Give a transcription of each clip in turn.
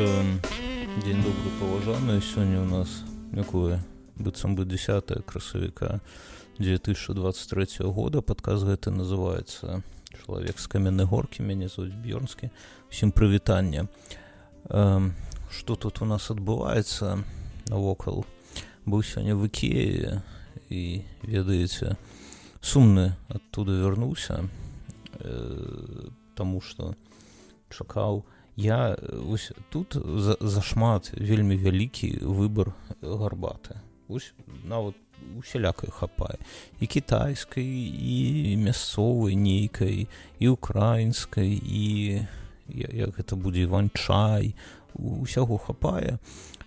Эм, День добрый паважаны сёння у нас якое быццам бы 10 красавіка 2023 года падказ гэты называется чалавек з каменнай горкі мяне зовут б'ёрнскі усім прывітання эм, что тут у нас адбываецца навокал? Быў сёння в ікеі і ведаеце сумны оттуда вярнуўся э, тому что чакаў я ось тут за, зашмат вельмі вялікі выбор гарбаты. Ось нават усялякай хапае. І кітайскай і мясцовай нейкай і украінскай і як гэта будзе іван-чай. Усяго хапае.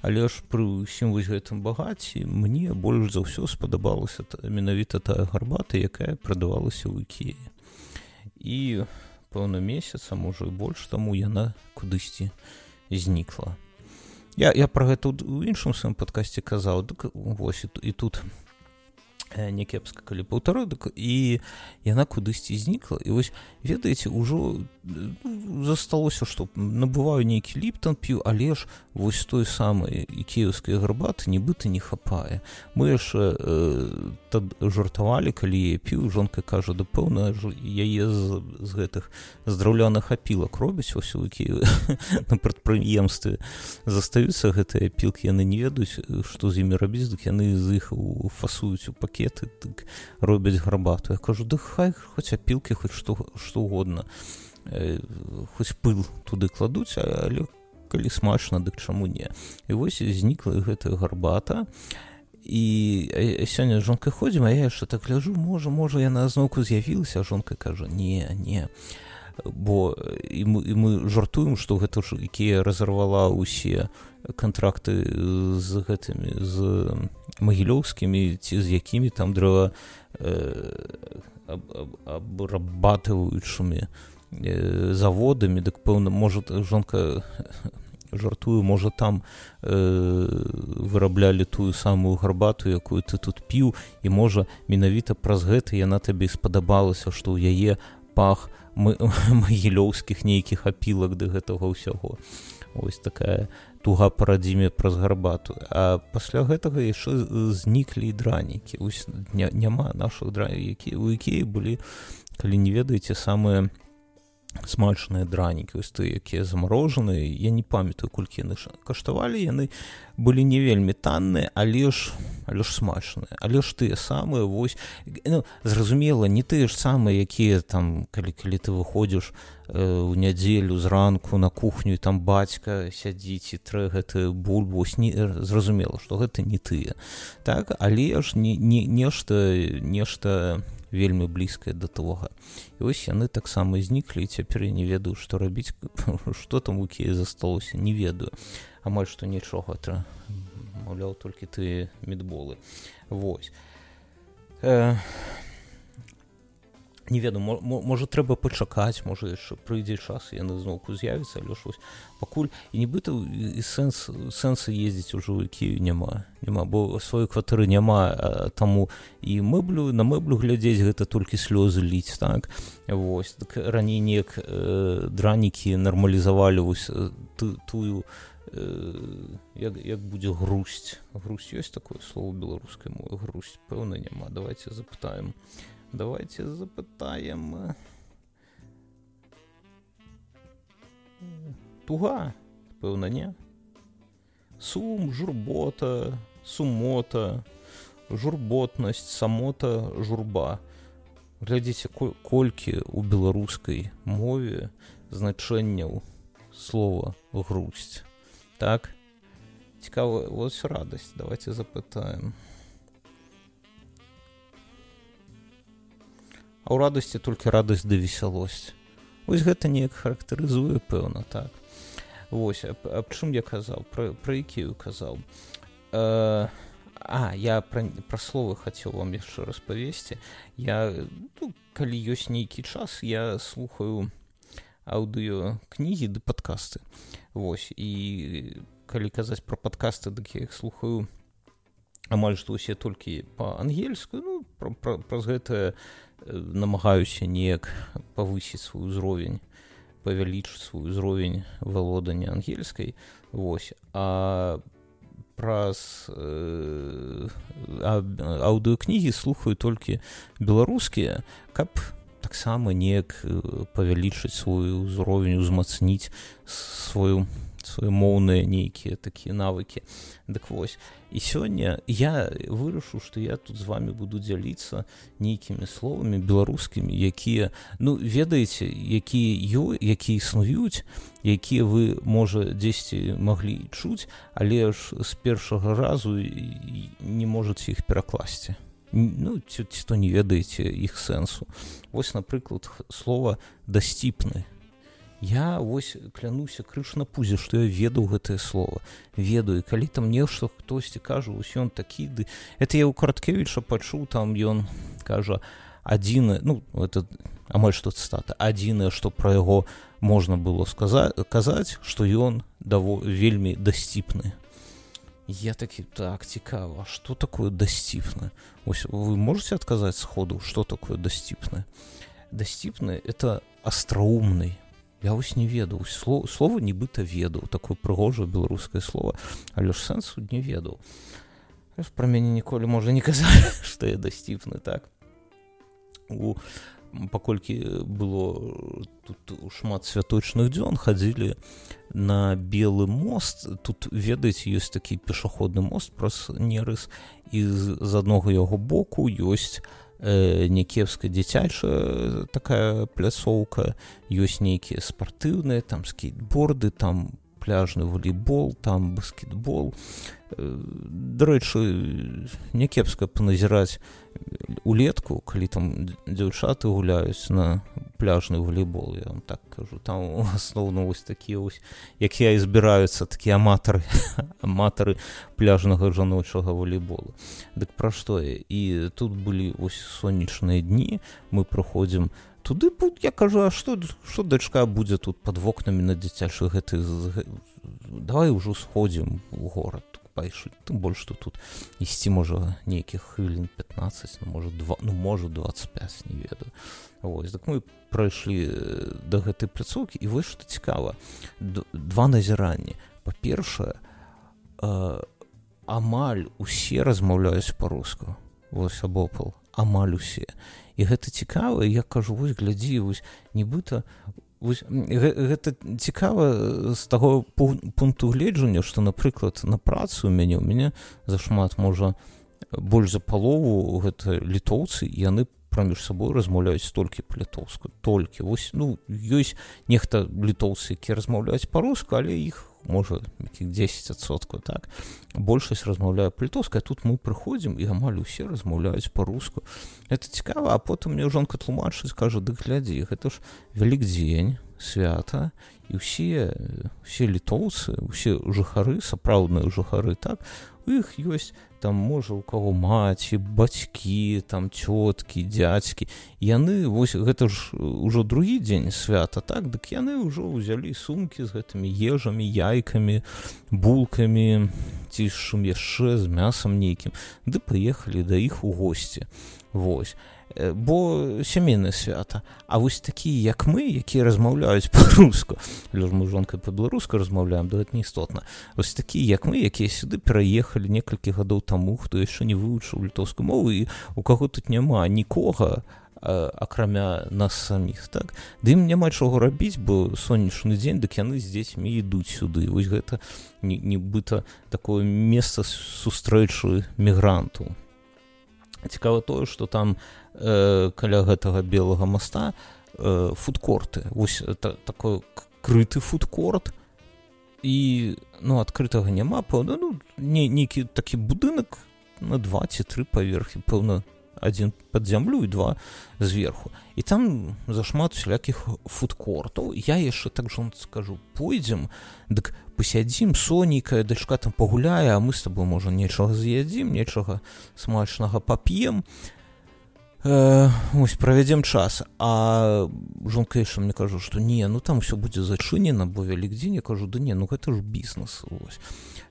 Але ж пры ўсім вось гэтым багаці мне больш за ўсё спадабалася менавіта тая гарбата якая прадавалася ў ікеі. І пэўна месяца можа і больш таму яна кудысьці знікла я я пра гэта у іншым сваім падкасці казаў дык вось і, і тут някепска калі паўтародак і яна кудысьці знікла і вось ведаеце ўжо ну, засталося што набываю нейкі ліптан п'ю але ж вось той самай і кіеўскай гарбаты нібыта не хапае мы ж э, тад жартавалі калі я піў жонка кажа да пэўна яе з, з гэтых здраўляных апілак робяць вось у кіевы на прадпрыемстве застаюцца гэтыя пілкі яны не ведаюць што з імі рабіць дык яны з іх фасуюць у пакет пакеты так, робяць гарбату. Я кажу да хай хоць апілкі хоць што што угодно э, хоць пыл туды кладуць але калі смачна дык чаму не? І вось знікла гэтая гарбата. І сёння жонка ходзім а я яшчэ так ляжу можа можа яна зноўку з'явілася жонка кажа не не бо і мы, і мы жартуем што гэта ж якія разарвала ўсе контракты з гэтымі з магілёўскімі ці з якімі там дрэва э, абрабатываючымі э, заводамі. Дык пэўна можа жонка жартую можа там э, выраблялі тую самую гарбату якую ты тут піў. І можа менавіта праз гэта яна табе спадабалася што ў яе пах магілёўскіх нейкіх апілак да гэтага ўсяго. Ось такая туга парадзіме праз гарбату. А пасля гэтага яшчэ зніклі дранікі. Няма наших дра які у якія былі калі не ведаеце самыя смачныя дранікі вось ты якія замарожаныя я не памятаю колькі яны каштавалі яны былі не вельмі танныя але ж але ж смачныя але ж тыя самыя вось ну, зразумела не тыя ж самыя якія там калі калі ты выходзіш у э, нядзелю зранку на кухню там бацька сядзіць і трэ гэты бульбу не зразумела што гэта не тыя. Так але ж не не нешта нешта вельмі блізкая да тога і вось яны таксама зніклі і цяпер я не ведаю што рабіць што там у кіі засталося не ведаю. Амаль што нічога тра маўляў толькі ты медболы. Восьось э, не веду можа трэба пачакаць можа яшчэ прыйдзе час яны зноўку з'явіцца але ж вось пакуль і нібыта і сэнс сэнсы ездзіць ужо які няма няма бо сваёй кватэры няма таму і мэблю на мэблю глядзець гэта толькі слёзы ліць так? Вось так раней неяк э, дранікі нармалізавалі вось ты тую э, як, як будзе грусць. Грусць ёсць такое слово беларускай мовы грусць? Пэўна няма. Давайте запытаем. а Давайте запитаємо. Туга, певно, ні. Сум, журбота, сумота, журботнасць, самота, журба. Глядзіце, колькі ў беларускай мове значэнняў слова грусць. Так? Цікава, вось радасць, давайте запытаем. А ў радасці толькі радасць да весялосць вось гэта неяк характарызуе пэўна так. Вось аб, аб чым я казаў? Пра, пра якію казаў? Э, а я пра, пра словы хацеў вам яшчэ распавесці. Я ну, калі ёсць нейкі час я слухаю аўдыё кнігі ды падкасты. Вось і калі казаць пра падкасты дык я іх слухаю амаль што ўсе толькі па-ангельску ну праз гэтае намагаюся неяк павысіць свой узровень павялічыць свой узровень валодання ангельскай Вось. А праз э, аўдыокнігі слухаю толькі беларускія каб таксама неяк павялічыць свой узровень узмацніць сваю моўныя нейкія такія навыкі дык вось і сёння я вырашу што я тут з вами буду дзяліцца нейкімі словамі беларускімі якія ну ведаеце якія ё якія існуюць якія вы можа дзесьці маглі чуць але ж з першага разу не можаце іх перакласці. Ну ці, ці то не ведаеце іх сэнсу. Вось напрыклад слова дасціпны я вось клянуся крыш на пузе што я ведаў гэтае слово ведаю калі там нешта хтосьці кажа ось ён такі ды это я у караткевіча пачуў там ён кажа адзіны ну это амаль што цытата адзінае што пра яго можна было сказаць казаць што ён даво вельмі дасціпны. Я такі так цікава что такое дасціпна ось вы можете адказаць сходу что такое дасціпна дасціпны это астраумный я вось не ведаў. Слова, слова нібыта ведаў. Такое прыгожае беларускае слово. Але ж сэнсу не ведаў. Пра мяне ніколі можа не казаць што я дасціпны так. У паколькі было тут шмат святочных дзён хадзілі на белы мост. Тут ведаеце ёсць такі пешаходны мост праз нерыс. І з аднога яго боку ёсць э, някепская дзіцячая такая пляцоўка ёсць нейкія спартыўныя там скейтборды там пляжны волейбол там баскетбол. Э, дарэчы някепска паназіраць улетку калі там дзяўчаты гуляюць на пляжны волейбол я вам так кажу. Там асноўна вось такія вось якія збіраюцца такія аматары аматары пляжнага жаночага волейболу дык пра што і тут былі вось сонечныя дні мы праходзім туды я кажу а што што дачка будзе тут под вокнамі на дзіцячы гэты давай ужо сходзім у горад пайшуць тым больш што тут ісці можа нейкіх хвілін 15 ну, можа два ну можа 25 не ведаю. Вось так мы прайшлі да гэтай пляцоўкі і вось што цікава. Два назіранні. Па-першае амаль усе размаўляюць па-руску. Вось абопал амаль усе і гэта цікава я кажу вось глядзі вось нібыта гэта цікава з таго пункту гледжання што напрыклад на працу у мяне у мяне зашмат можа больш за палову гэта літоўцы яны праміж сабой размаўляюць толькі па-літоўску толькі вось ну ёсць нехта літоўцы які размаўляюць па-руску але іх можа якіх 10соткаў так большасць размаўляе па-літоўская тут мы прыходзім і амаль усе размаўляюць па-руску это цікава а потым мне жонка тлумачыць кажа дык глядзі гэта ж вялік дзень свята і ўсе все літоўцы усе жыхары сапраўдныя жыхары так у іх ёсць там можа у каго маці бацькі там цёткі дзядзькі. Яны вось гэта ж ужо другі дзень свята так? Дык яны ўжо ўзялі сумкі з гэтымі ежамі яйкамі булкамі ці шум яшчэ з мясам нейкім ды паехалі да іх у госці. Вось бо сямейнае свята А вось такія як мы якія размаўляюць па-руску. Лёж мы жонкай па-беларуску размаўляем да гэта не істотна вось такія як мы якія сюды пераехалі некалькі гадоў таму хто яшчэ не вывучыў літоўскую мову і у каго тут няма нікога акрамя нас саміх так? Ды ім няма чаго рабіць бо сонечны дзень дык яны з дзецьмі ідуць сюды. Вось гэта нібыта такое месца сустрэчы мігранту цікава тое што там э, каля гэтага белага моста э, фудкорты. Вось та, такой крыты фудкорт. І ну адкрытага няма пэўна ну не нейкі такі будынак на два ці тры паверхі пэўна адзін под зямлю і два зверху і там зашмат усялякіх фудкортаў я яшчэ так жон скажу пойдзем дык пасядзім сонейкая дачка там пагуляе а мы с тобой можа нечага з'ядзім нечага смачнага пап'ем э, ось правядзем час. А жонка яшчэ мне кажу што не ну там все будзе зачынена бо вялікдзень я кажу да не ну гэта ж бізнес ось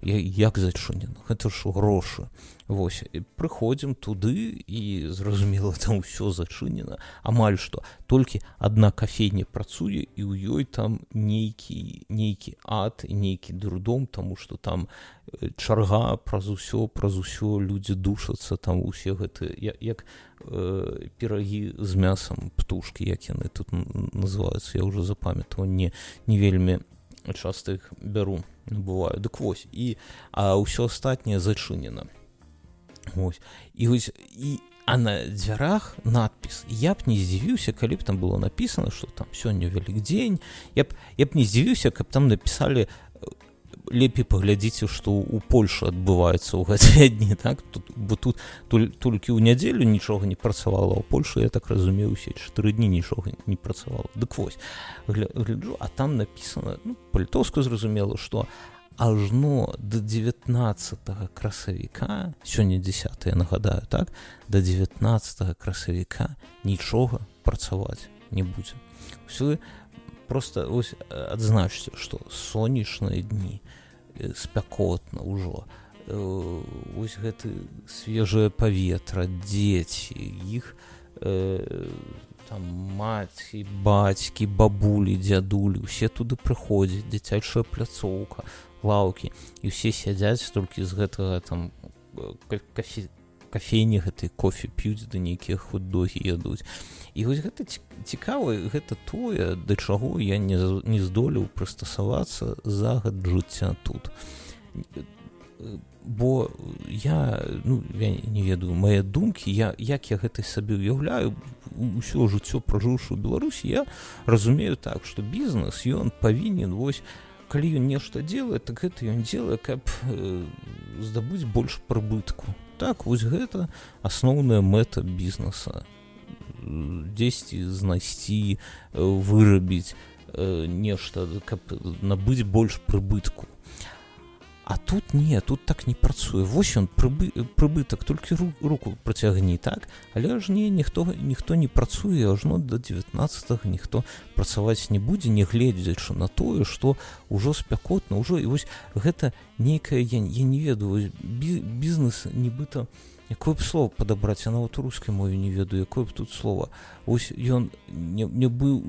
я як зачынена гэта ж грошы Вось прыходзім туды і зразумела там ўсё зачынена амаль што толькі адна кафейня працуе і ў ёй там нейкі нейкі ад нейкі дурдом тому что там чарга праз усё праз усё людзі душацца там усе гэты як э, перагі з мясам птушки як яны тут называюцца я уже запамятаў не не вельмі часто іх бяру бываю. Дык вось і а ўсё астатняе зачынена Ось. І ось і а на дзвярах надпіс. Я б не здзівіўся калі б там было написано что там сёння вялік дзень я б я б не здзівіўся каб там написали лепей паглядзіце што у польльше адбываецца ў гэтыя дні так? Тут бо тут толькі ў нядзелю нічога не працавала ў польльше я так разумею усе чатыры дні нічога не працавала. Дык вось гляджу а там написано ну, па-літоўску зразумела что ажно до 19 красавіка сёння 10 я нагадаю так до 19 красавіка нічога працаваць не будзе. Все просто ось адзначце что сонечныя дні спякотна ўжо ось гэты свежае паветра дзеці іх э, там маці бацькі бабулі дзядулі усе туды прыходзяць дзіцячая пляцоўка лаўкі і ўсе сядзяць толькі з гэтага там кафе кафейні гэтай кофе п'юць да нейкія худдогі ядуць. І вось гэта цікава гэта тое да чаго я не не здолеў прыстасавацца за год жыцця тут. Бо я ну я не ведаю мае думкі я як я гэтай сабе уяўляю ўсё жыццё пражыўшы ў беларусі я разумею так што бізнес ён павінен вось калі ён нешта делает так гэта ён делае каб э, здабыць больш прыбытку. Так вось гэта асноўная мэта бізнеса. Дзесьці знайсці э, вырабіць э, нешта каб набыць больш прыбытку А тут не тут так не працуе вось ён прыбы, прыбытак толькі ру, руку працягні так? Але ж не ніхто ніхто не працуе ажно до 19 ніхто працаваць не будзе не гледзячы на тое что ўжо спякотна ўжо і вось гэта нейкая я, я не ведаю бізнес нібыта якое б слово падабраць я нават у рускай мове не ведаю якое б тут слова ось ён не, не быў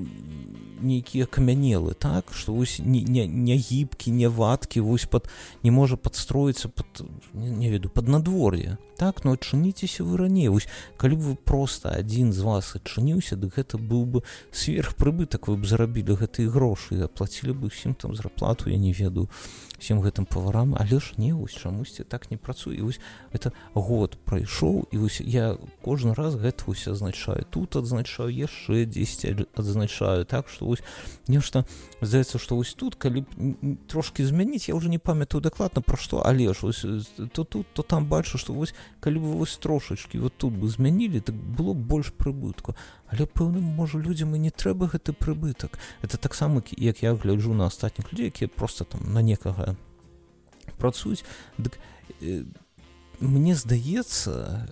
нейкія камянелы так? Что вось не, не, не гібкі не вадкі вось под не можа подстроіцца под не, не веду под надвор'е. Так но ну, адчыніцеся вы раней. Вось калі б вы просто адзін з вас адчыніўся дык гэта быў бы сверхпрыбытак вы б зарабілі гэтыя грошы аплацілі бы усім там зарплату я не ведаю всем гэтым паварам. Але ж не вось чамусьці так не працуе. Вось это год прайшоў і вось я кожны раз гэта ўсё азначаю. Тут адзначаю яшчэ 10 адзначаю так что вось нешта здаецца што вось тут калі трошки змяніць я уже не памятаю дакладна пра што але ж ось то тут то там бачу што вось калі бы вось трошачки вот тут бы змянілі так было больш прыбытку але пэўным можа людзям і не трэба гэты прыбытак. Это таксама як я гляджу на астатніх людзей якія просто там на некага працуюць. Дык э, мне здаецца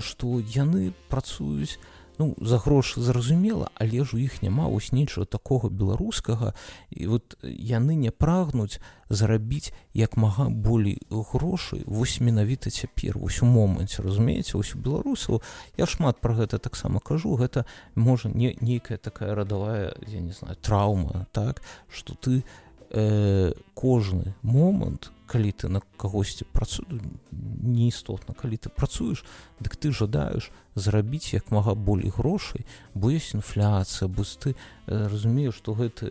што яны працуюць ну за грошы зразумела але ж у іх няма вось нечага такога беларускага. І вот яны не прагнуць зарабіць як мага болей грошай вось менавіта цяпер вось у моманце разумееце? Ось у беларусаў. Я шмат про гэта таксама кажу. Гэта можа не нейкая такая радавая я не знаю траўма так что ты э, кожны момант калі ты на кагосьці працу неістотна калі ты працуеш дык ты жадаеш зрабіць як мага болей грошай бо ёсць інфляцыя бо ты э, разумееш што гэта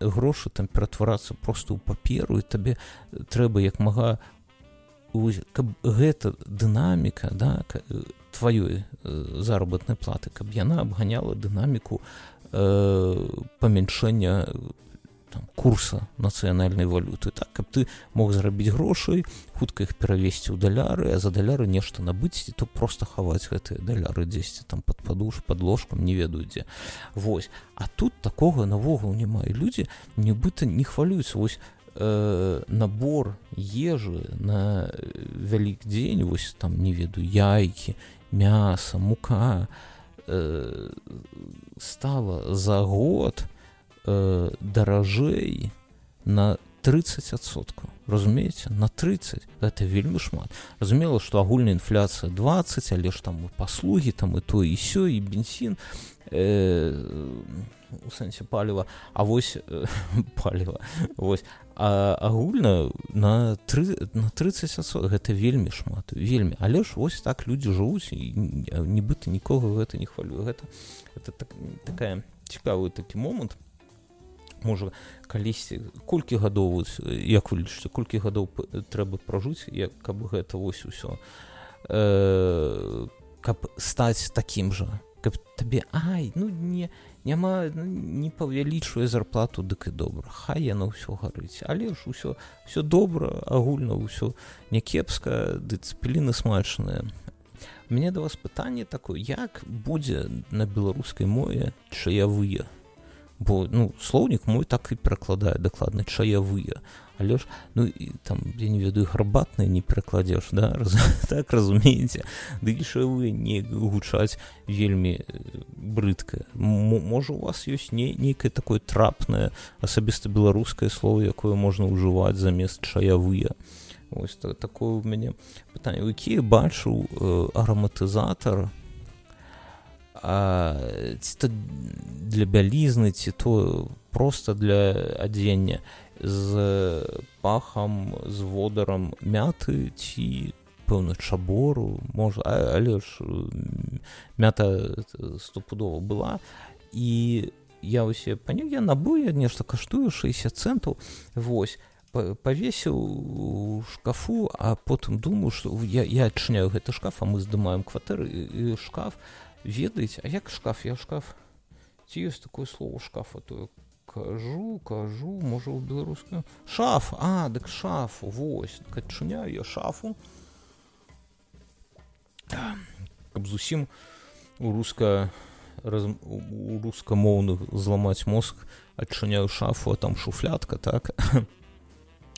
грошы там ператварацца просто ў паперу і табе трэба як мага каб гэта дынаміка да тваёй заработнай платы каб яна абганяла дынаміку э, памяншэння там, курса нацыянальнай валюты. Так каб ты мог зарабіць грошай хутка іх перавесці ў даляры а за даляры нешта набыць то просто хаваць гэтыя даляры дзесьці там под падуш под ложкам не ведаю дзе. Вось. А тут такога навогул няма. І людзі нібыта не хвалююцца. Вось э, набор ежы на вялік дзень вось там не ведаю яйкі мяса мука э, стала за год э, даражэй на 30соткаў разумееце на 30 это вельмі шмат. Разумела что агульная інфляцыя 20 але ж там паслугі там і то і сё і бензин э, у сэнсе паліва. А вось э, паліва. Вось. А агульна на 3 на 30 гэта вельмі шмат вельмі. Але ж вось так людзі жывуць і нібыта нікога гэта не хвалю гэта это так, такая цікавы такі момант можа калісьці колькі гадоў як вы лічыце колькі гадоў трэба пражыць як каб гэта вось усё э, каб стаць такім жа каб табе ай ну не няма ну, не павялічвае зарплату дык і добра. Хай яна ўсё гарыць. Але ж усё все добра агульна ўсё някепска дысцыпліны смачныя мне да вас пытанне такое як будзе на беларускай мове чаявыя бо ну слоўнік мой так і перакладае дакладна чаявыя але ж ну і там я не ведаю гарбатныя не перакладзеш да? Раз, так разумееце ды вы не гучаць вельмі брыдка можа у вас ёсць не нейкае такое трапнае асабіста беларускае слово якое можна ўжываць замест чаявыя ось так, такое у мяне пытанне які бачу э, араматызатор ці то для бялізны ці то просто для адзення з пахам з водарам мяты ці пэўна чабору можа але ж мята стопудова была. І я усе паня я набу я нешта каштую 60 центаў восьось павесіў у шкафу а потым думаю что я я адчыняю гэты шкаф а мы здымаем кватэры шкаф ведаеце а як шкаф я шкаф. Ці ёсць такое слово шкафа то кажу кажу можа у беларускаю шаф а дык шаф вось адчыняю я шафу. Каб зусім у руска раз, у рускамоўных зламаць мозг адчыняю шафу а там шуфлятка так.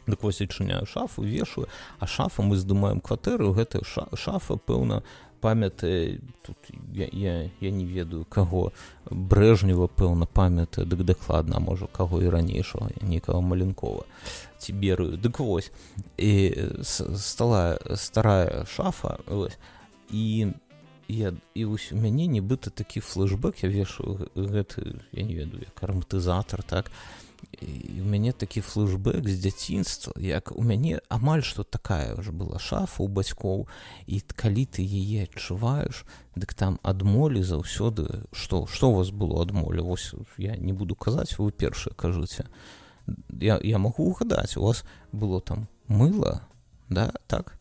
Дык вось адчыняю шафу вешаю а шафа мы здымаем кватэру гэтая шафа пэўна памяты тут я, я, я не ведаю каго. Брэжнева пэўна памяты дык дакладна можа каго і ранейшага некага маленкова ці берую. Дык вось. І стала старая шафа вось, і я і вось у мяне нібыта такі флэшбэк я вешу гэты я не ведаю як араматызатар так. і і у мяне такі флэшбэк з дзяцінства як у мяне амаль што такая ўжо была шафа у бацькоў і калі ты яе адчуваеш дык там адмолі заўсёды што што у вас было адмолі вось я не буду казаць вы першае кажуце я, я магу угадаць у вас было там мыла да так?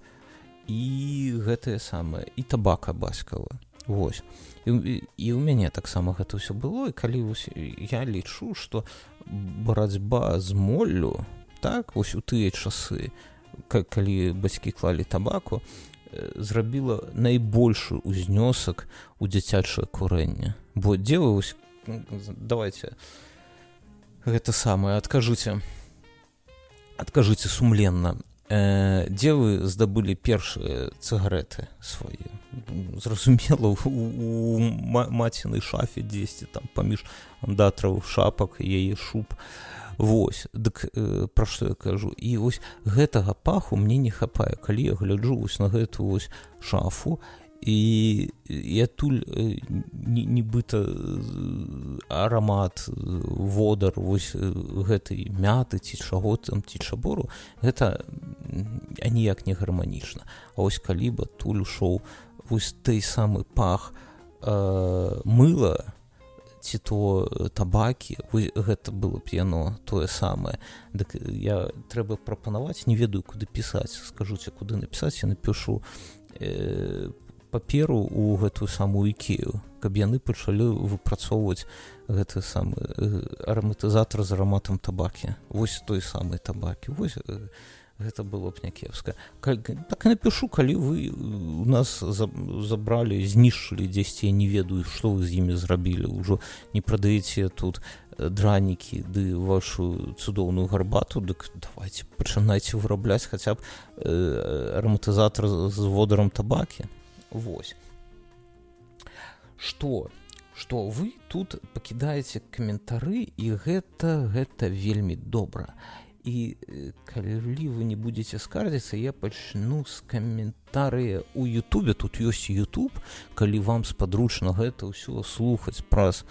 І гэтае самае і табака бацькава Вось. І, і у мяне таксама гэта ўсё было і калі вось, я лічу што барацьба з моллю так вось у тыя часы калі бацькі клалі табаку зрабіла найбольшы ўзнёсак у дзіцячае курэнне. Бо дзе вы вось давайте гэта самае адкажыце адкажыце сумленна э, дзе вы здабылі першыя цыгареты свае? Зразумела у, у маціны шафе дзесьці там паміж андатраў шапак яе шуб. Вось дык э, пра што я кажу? І вось гэтага паху мне не хапае. Калі я гляджу вось на гэту вось шафу і я туль э, нібыта арамат водар вось гэтай мяты ці чаго там ці чабору гэта аніяк не гарманічна. А вось калі бы туль шоу вось той самы пах э, мыла ці то табакі гэта было б яно тое самае. Дык я трэба прапанаваць не ведаю куды пісаць скажуце куды напісаць я напишу э, паперу у гэтую самую ікею каб яны пачалі выпрацоўваць гэты самы э, араматызатор з араматам табакі. Вось той самы табакі вось э, гэта было б някепска. Так напишу калі вы у нас забралі знішчылі дзесьці я не ведаю што вы з імі зрабілі ўжо не прадаеце тут дранікі ды вашу цудоўную гарбату дык давайте пачынайце вырабляць хаця б э, араматызатор з водарам табакі восьось что что вы тут пакідаеце каментары і гэта гэта вельмі добра і калі вы не будете скардзіцца я пачну з каментарыя у Ютубе. Тут ёсць YouTube калі вам спадручна гэта ўсё слухаць праз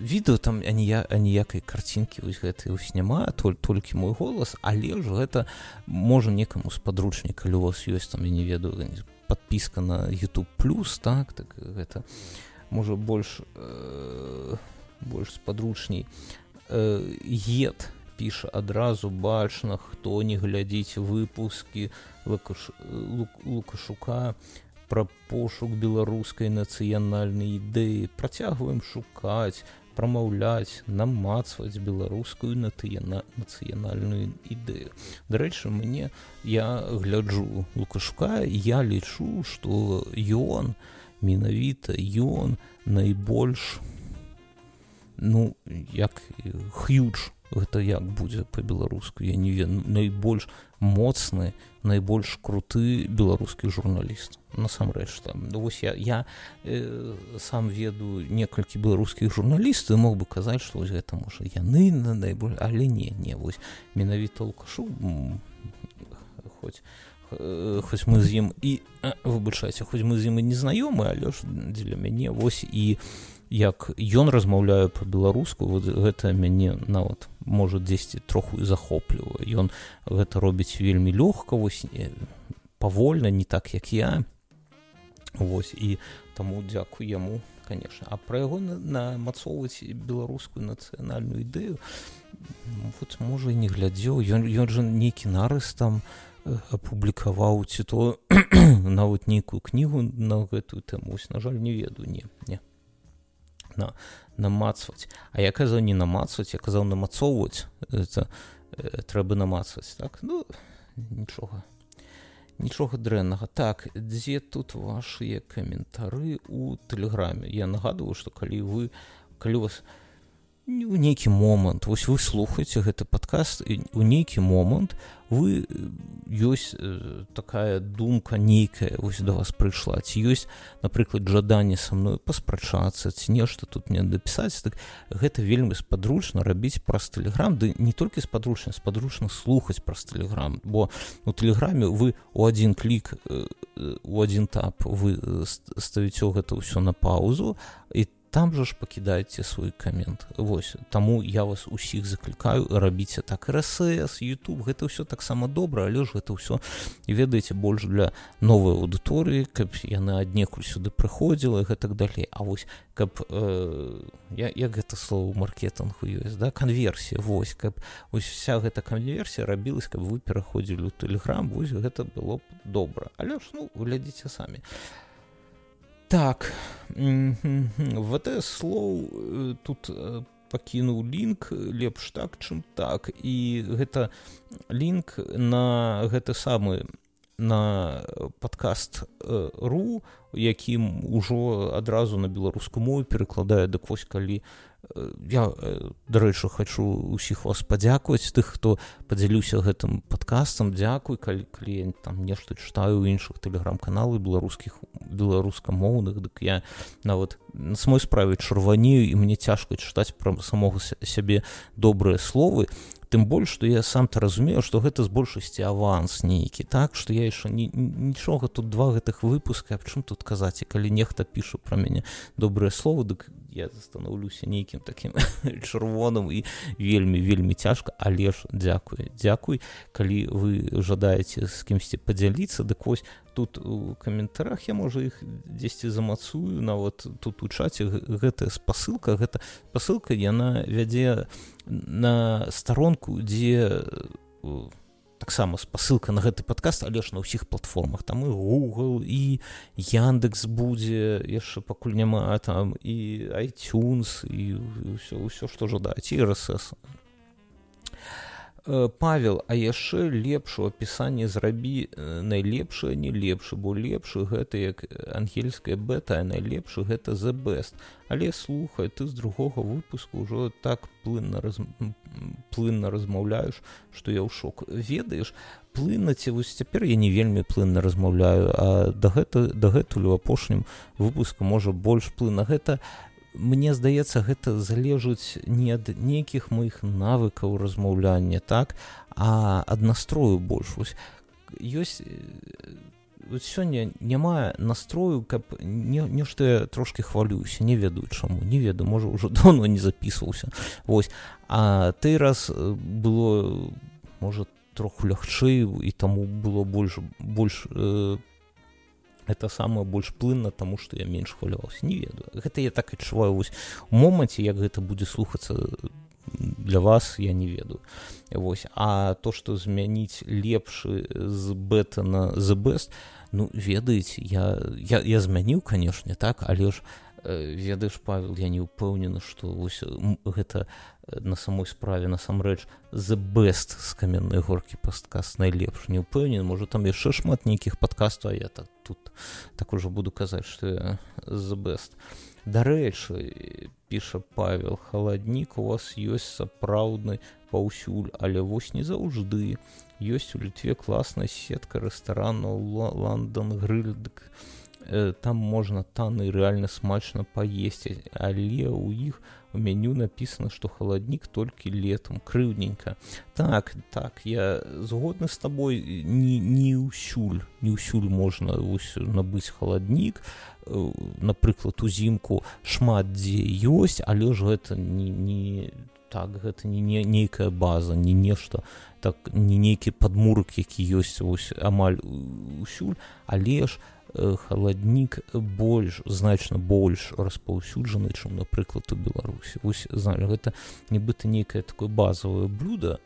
відэо там анія аніякай карцінкі вось гэтай вось няма толь толькі мой голас але ж гэта можа некаму спадручнік калі у вас ёсць там я не ведаю подпіска на YouTube плюс так так гэта можа больш э, больш спадручней э, ед піша адразу бачна хто не глядзіць выпускі лукашука пра пошук беларускай нацыянальнай ідэі працягваем шукаць прамаўляць намацваць беларускую натыяна нацыянальную ідэю. Дарэчы мне я гляджу лукашука я лічу что ён менавіта ён найбольш ну як х'юдж гэта як будзе по-беларуску я не ведаю найбольш моцны найбольш круты беларускі журналіст насамрэч там? Ну, вось я я э, сам ведаю некалькі беларускіх журналістаў мог бы казаць што вось гэта можа яны на найболь але не не вось менавіта алкашу хоць хоць мы з ім і выбачайце хоць мы з ім і не знаёмы але ж дзеля мяне вось і як ён размаўляю по-беларуску вот гэта мяне нават можа дзесьці троху і захоплівае. Ён гэта робіць вельмі лёгка вось павольна не так як я. Вось і таму дзякую яму конечно а пра яго намацоўваць беларускую нацыянальную ідэю вот можа і не глядзеў. Ён ён жа нейкі нарыс там у апублікаваў ці то нават нейкую кнігу на гэтую тэму. На жаль не ведаю не не на намацваць. А я казаў не намацваць я казаў намацоўваць это э, трэба намацваць так? Ну нічога нічога дрэннага. Так дзе тут вашыя каментары у тэлеграме? Я нагадываю што калі вы калі у вас не у нейкі момант. Вось вы слухаеце гэты падкаст у нейкі момант вы ёсць э, такая думка нейкая вось да вас прыйшла ці ёсць напрыклад жаданне са мной паспрачацца ці нешта тут мне дапісаць так гэта вельмі спадручна рабіць праз тэлеграм ды не толькі спадручна спадручна слухаць праз тэлеграм бо у тэлеграме вы у адзін клік э, у адзін тап вы ставіце гэта ўсё на паузу і там там жа ж пакідайце свой камент Вось таму я вас усіх заклікаю рабіце так рсс youtube гэта ўсё таксама добра але ж гэта ўсё ведаеце больш для новай аўдыторыі каб яна аднекуль сюды прыходзіла гэтак далей. А вось каб э, я, як гэта слово маркетынгу ёсць да канверсія вось каб ось вся гэта канверсія рабілась каб вы пераходзілі у тэлеграм вось гэта было б добра. Але ж ну глядзіце самі. а так вт слоў э, тут э, пакінуў лінк лепш так чым так. І гэта лінк на гэты самы на падкаст э, ру якім ужо адразу на беларускую мову перакладае дык вось калі я дарэчы хочу усіх вас падзякаваць тых хто падзялюся гэтым падкастам. Дзякуй калі кліент там нешта чытаю ў іншых тэлеграм-каналы беларускіх беларускамоўных дык я нават на самой справе чырванею і мне цяжка чытаць пра самога сябе добрыя словы. Тым больш што я сам-то разумею што гэта з большасці аванс нейкі так? Што я яшчэ нічога тут два гэтых выпуска аб чым тут казаць? І калі нехта пішу пра мяне добрыя словы дык я станаўлюся нейкім таким чырвоным і вельмі вельмі цяжка але ж дзякуй дзякуй калі вы жадаеце з кімсьці падзяліцца дык вось тут у каментарах я можа іх дзесьці замацую нават тут у чаце гэтая спасылка гэта пасылка яна вядзе на старонку дзе у таксама спасылка на гэты падкаст але ж на ўсіх платформах. Там і google і яндекс будзе яшчэ пакуль няма там і iTunes і ўсё ўсё што жадаць і рсс павел а яшчэ лепш у апісанні зрабі э, найлепшае не лепшы бо лепшы гэта як ангельская бета найлепшы гэта the best але слухай ты з другога выпуску ўжо так плынна раз... плынна размаўляеш што я ў шок. Ведаеш плыннаці вось цяпер я не вельмі плынна размаўляю а дагэтуль дагэтуль у апошнім выпуску можа больш плына гэта мне здаецца гэта залежыць не ад нейкіх моих навыкаў размаўляння так а ад настрою больш. Вось ёсць сёння няма настрою каб не нешта я трошки хвалююся не ведаю чаму не ведаю можа ўжо давно не записываўся ось а ты раз было можа троху лягчэй і таму было больш больш э, это самое больш плынна таму што я менш хваляваўся не ведаю гэта я так адчуваю вось у моманце як гэта будзе слухацца для вас я не ведаю вось. А то што змяніць лепшы з бета на the best ну ведаеце я я, я змяніў канешне так але ж э, ведаеш павел я не ўпэўнены што вось гэта на самой справе насамрэч the best з каменнай горкі пасткаст найлепш. Не ўпэўнен можа там яшчэ шмат нейкіх падкастаў я так тут так ужо буду казаць што the best. Дарэчы піша павел халаднік у вас ёсць сапраўдны паўсюль але вось не заўжды. Ёсць у літве класная сетка рэстаранаў лондон грыльдык э, там можна танны рэальна смачна паесці але ў іх у меню написано что халаднік толькі летом крыўненька так так я згодны с тобой не не ўсюль не ўсюль можна набыць халаднік э, напрыклад узімку шмат дзе ёсць але ж гэта не не так гэта не, не нейкая база не нешта так не нейкі падмурак які ёсць вось амаль усюль але ж э, халаднік больш значна больш распаўсюджаны чым напрыклад у беларусі. Вось зналі гэта нібыта нейкае такое базовое блюдо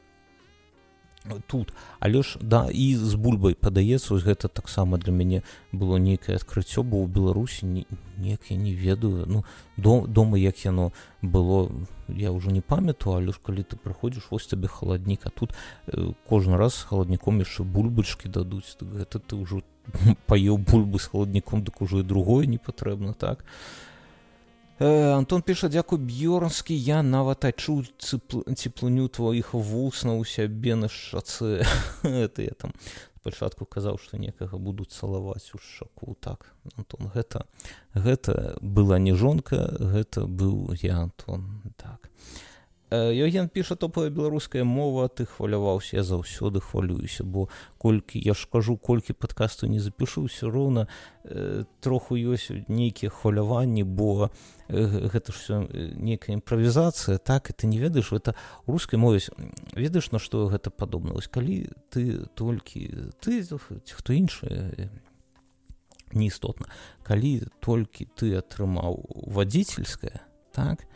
тут. Але ж да і з бульбай падаецца вось гэта таксама для мяне было нейкае адкрыццё бо ў беларусі не, неяк я не ведаю. Ну дом, дома як яно было я ўжо не памятаю але ж калі ты прыходзіш вось табе халаднік а тут э, кожны раз халадніком яшчэ бульбачкі дадуць. Так гэта ты ўжо паеў бульбы з халадніком дык ужо і другое не патрэбна так? а Э, Антон піша дзякуй б'ёрнскі я нават адчуў цеплыню тваіх вуснаў у сябе на шацы я там спачатку казаў што некага будуць цалаваць у шаку. Так Антон гэта гэта была не жонка гэта быў я Антон. Так Йоген піша топая беларуская мова ты хваляваўся я заўсёды хвалююся бо колькі я ж кажу колькі падкасту не запішу ўсё роўна э, троху ёсць нейкія хваляванні бо э, гэта ж все нейкая імправізацыя так і ты не ведаеш это рускай мове ведаеш на што гэта падобна вось калі ты толькі ты хто іншы неістотна калі толькі ты атрымаў вадзіцельская так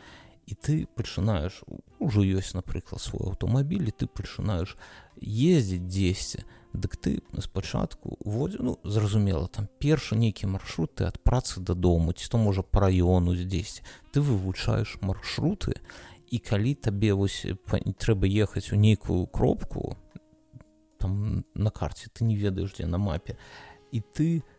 і ты пачынаеш ужо ёсць напрыклад свой аўтамабіль і ты пачынаеш ездзіць дзесьці дык ты спачатку водзе ну зразумела там першы нейкі маршруты ад працы дадому ці то можа по раёну здзесьці ты вывучаеш маршруты і калі табе вось трэба ехаць у нейкую кропку там на карце ты не ведаеш дзе на мапе і ты не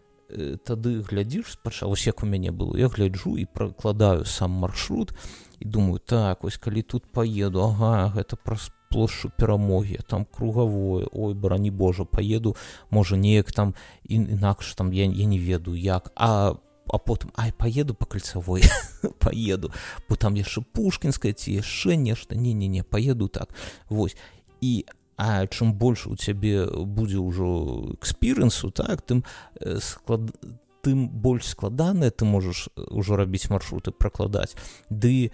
тады глядзіш спачалось як у мяне было я гляджу і пракладаю сам маршрут і думаю так вось калі тут поеду ага гэта праз плошчу перамогі там кругавое ой брані Божа поеду можа неяк там інакш там я, я не ведаю як а а потым ай поеду по кольцавой поеду бо там яшчэ пушкінская ці яшчэ нешта не не не поеду так. Вось. І А чым больш у цябе будзе ўжо экспірэнсу так тым э, склад тым больш складанае ты можаш ужо рабіць маршруты пракладаць ды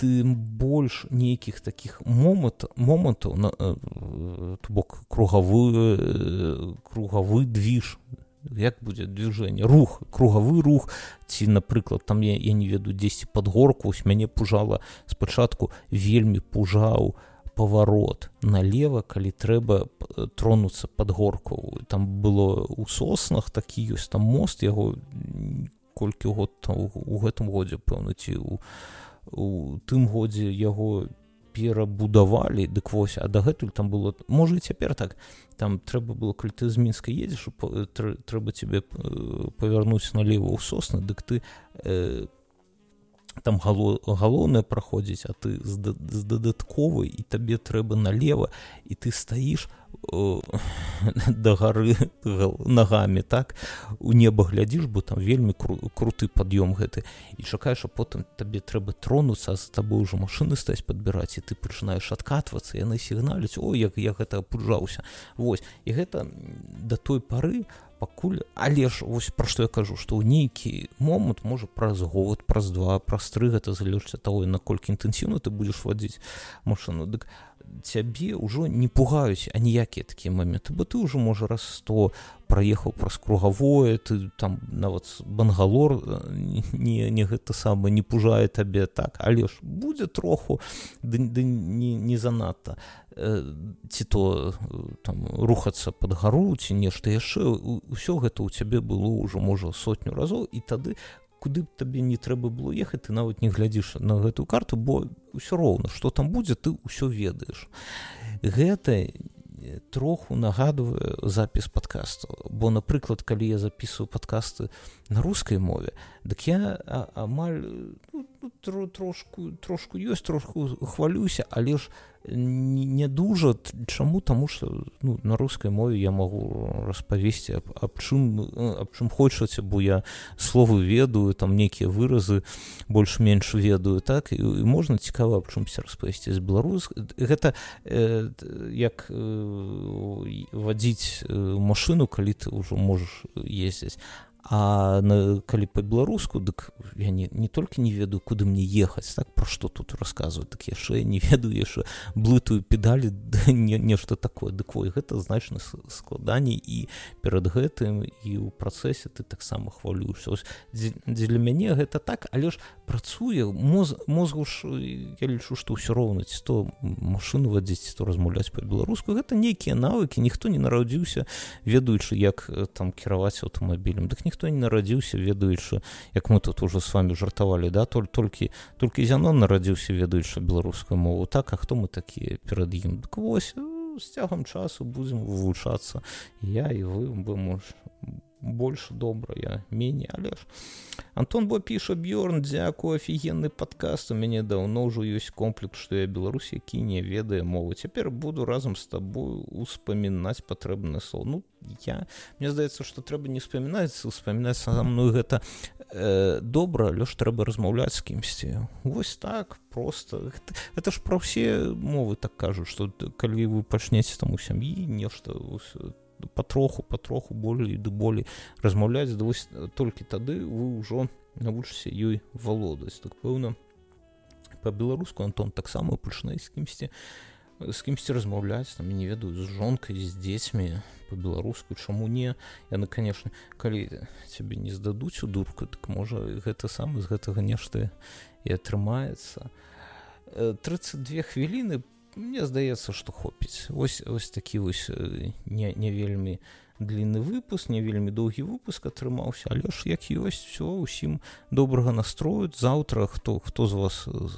тым больш нейкіх такіх момант момантаў на э, бок кругавы э, кругавы движ. Як будзе движение? Рух кругавы рух. Ці напрыклад там я, я не веду дзесьці под горку ось мяне пужала спачатку вельмі пужаў а паварот налево калі трэба э, тронуцца под горку. Там было у соснах такі ёсць там мост яго колькі год там у гэтым годзе пэўна ці у, у тым годзе яго перабудавалі дык вось а дагэтуль там было можа і цяпер так. Там трэба было калі ты з мінска едзеш трэба тебе павярнуць налево ў сосны дык ты э, там галоўнае праходзіць а ты з, з дадатковай і табе трэба налево і ты стаіш да гары нагамі так? У неба глядзіш бо там вельмі кру, круты пад'ём гэты і чакаеш а потым табе трэба тронуцца з табой ужо машыны стаць падбіраць і ты пачынаеш адкатвацца яны сігналюць о як я гэта пужаўся Вось. І гэта да той пары у пакуль але ж вось пра што я кажу што ў нейкі момант можа праз год праз два праз тры гэта залежыць ад таго наколькі інтэнсіўна ты будзеш вадзіць машыну. Дык цябе ўжо не пугаюць аніякія такія моменты бо ты ўжо можа раз сто праехаў праз кругавое ты там нават бангалор не не гэта самае не пужае табе так але ж будзе троху ды, ды не, не занадта ці то там рухацца под гару ці нешта яшчэ ўсё гэта ў цябе было ўжо можа сотню разоў і тады куды б табе не трэба было ехаць ты нават не глядзіш на гэтую карту бо ўсё роўна што там будзе ты ўсё ведаеш. Гэта троху нагадвае запіс подкасту бо напрыклад калі я записываю подкасты на рускай мове дык я амаль ну, ну трошку трошку ёсць трошку хвалюся але ж не дужа чаму таму что ну, на рускай мове я магу распавесці аб, аб чым аб чым хочаце бо я словы ведаю там нейкія выразы больш-менш ведаю так і, і можна цікава аб чымся распавесці з беларус гэта э, як э, вадзіць машыну калі ты ўжо можаш ездзіць А на, калі па-беларуску дык я не, не толькі не ведаю куды мне ехаць так пра што тут расказваю так яшчэ не ведаю яшчэ блытую педалі не, нешта такое. Дык ой гэта значна складаней і перад гэтым і ў працэсе ты таксама хвалюешся дзеля мяне гэта так але ж працуе моз, мозгу ж я лічу што ўсё роўна ці то машыну вадзіць то размаўляць па-беларуску. Гэта нейкія навыкі ніхто не нарадзіўся ведаючы як там кіраваць аўтамабілем. Дык ніхто ніхто не нарадзіўся ведаючы як мы тут уже с вами жартавалі да толь толькі толькі зянон нарадзіўся ведаючы беларускую мову так а хто мы такія перад ім дык вось з цягам часу будзем вывучацца я і вы бы мож больш добрая меней але ж Антон бо піша б'ёрн дзякую офігенны падкаст у мяне даўно ўжо ёсць комплекс што я беларус які не ведае мовы. Цяпер буду разам з табою успамінаць патрэбны сол ну я мне здаецца што трэба не успамінаць успамінаць са мной гэта э, добра лёш трэба размаўляць з кімсьці вось так просто. Гэта, гэта ж пра ўсе мовы так кажуць што калі вы пачнеце там у сям'і нешта патроху патроху болей ды болей размаўляць да вось толькі тады вы ўжо навучыся ёй валодаць так пэўна по-беларуску антон таксама пачынае з кімсьці з кімсьці размаўляць там не ведаю з жонкай з дзецьмі по-беларуску чаму не? Яны конечно калі цябе не здадуць у дурку так можа гэта самы з гэтага нешта і атрымаецца 32 хвіліны по мне здаецца што хопіць ось ось такі вось не, не вельмі длинны выпуск не вельмі доўгі выпуск атрымаўся але ж як ёсць все усім добрага настроюць заўтра хто хто з вас з,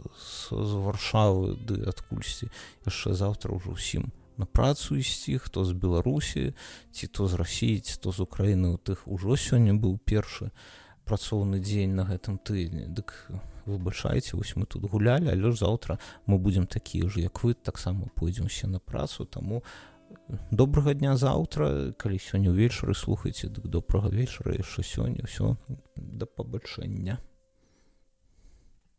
з варшавы ды адкульсьці яшчэ заўтра ўжо ўсім на працу ісці хто з беларусі ці то з рассіі ці то з украіны. У тых ужо сёння быў першы працоўны дзень на гэтым тыдні. Дык выбачайце вось мы тут гулялі але ж заўтра мы будзем такія ж як вы таксама пойдзем усе на працу. Таму добрага дня заўтра калі сёння ўвечары слухайце дык добрага вечара яшчэ сёння. Ўсё да пабачэння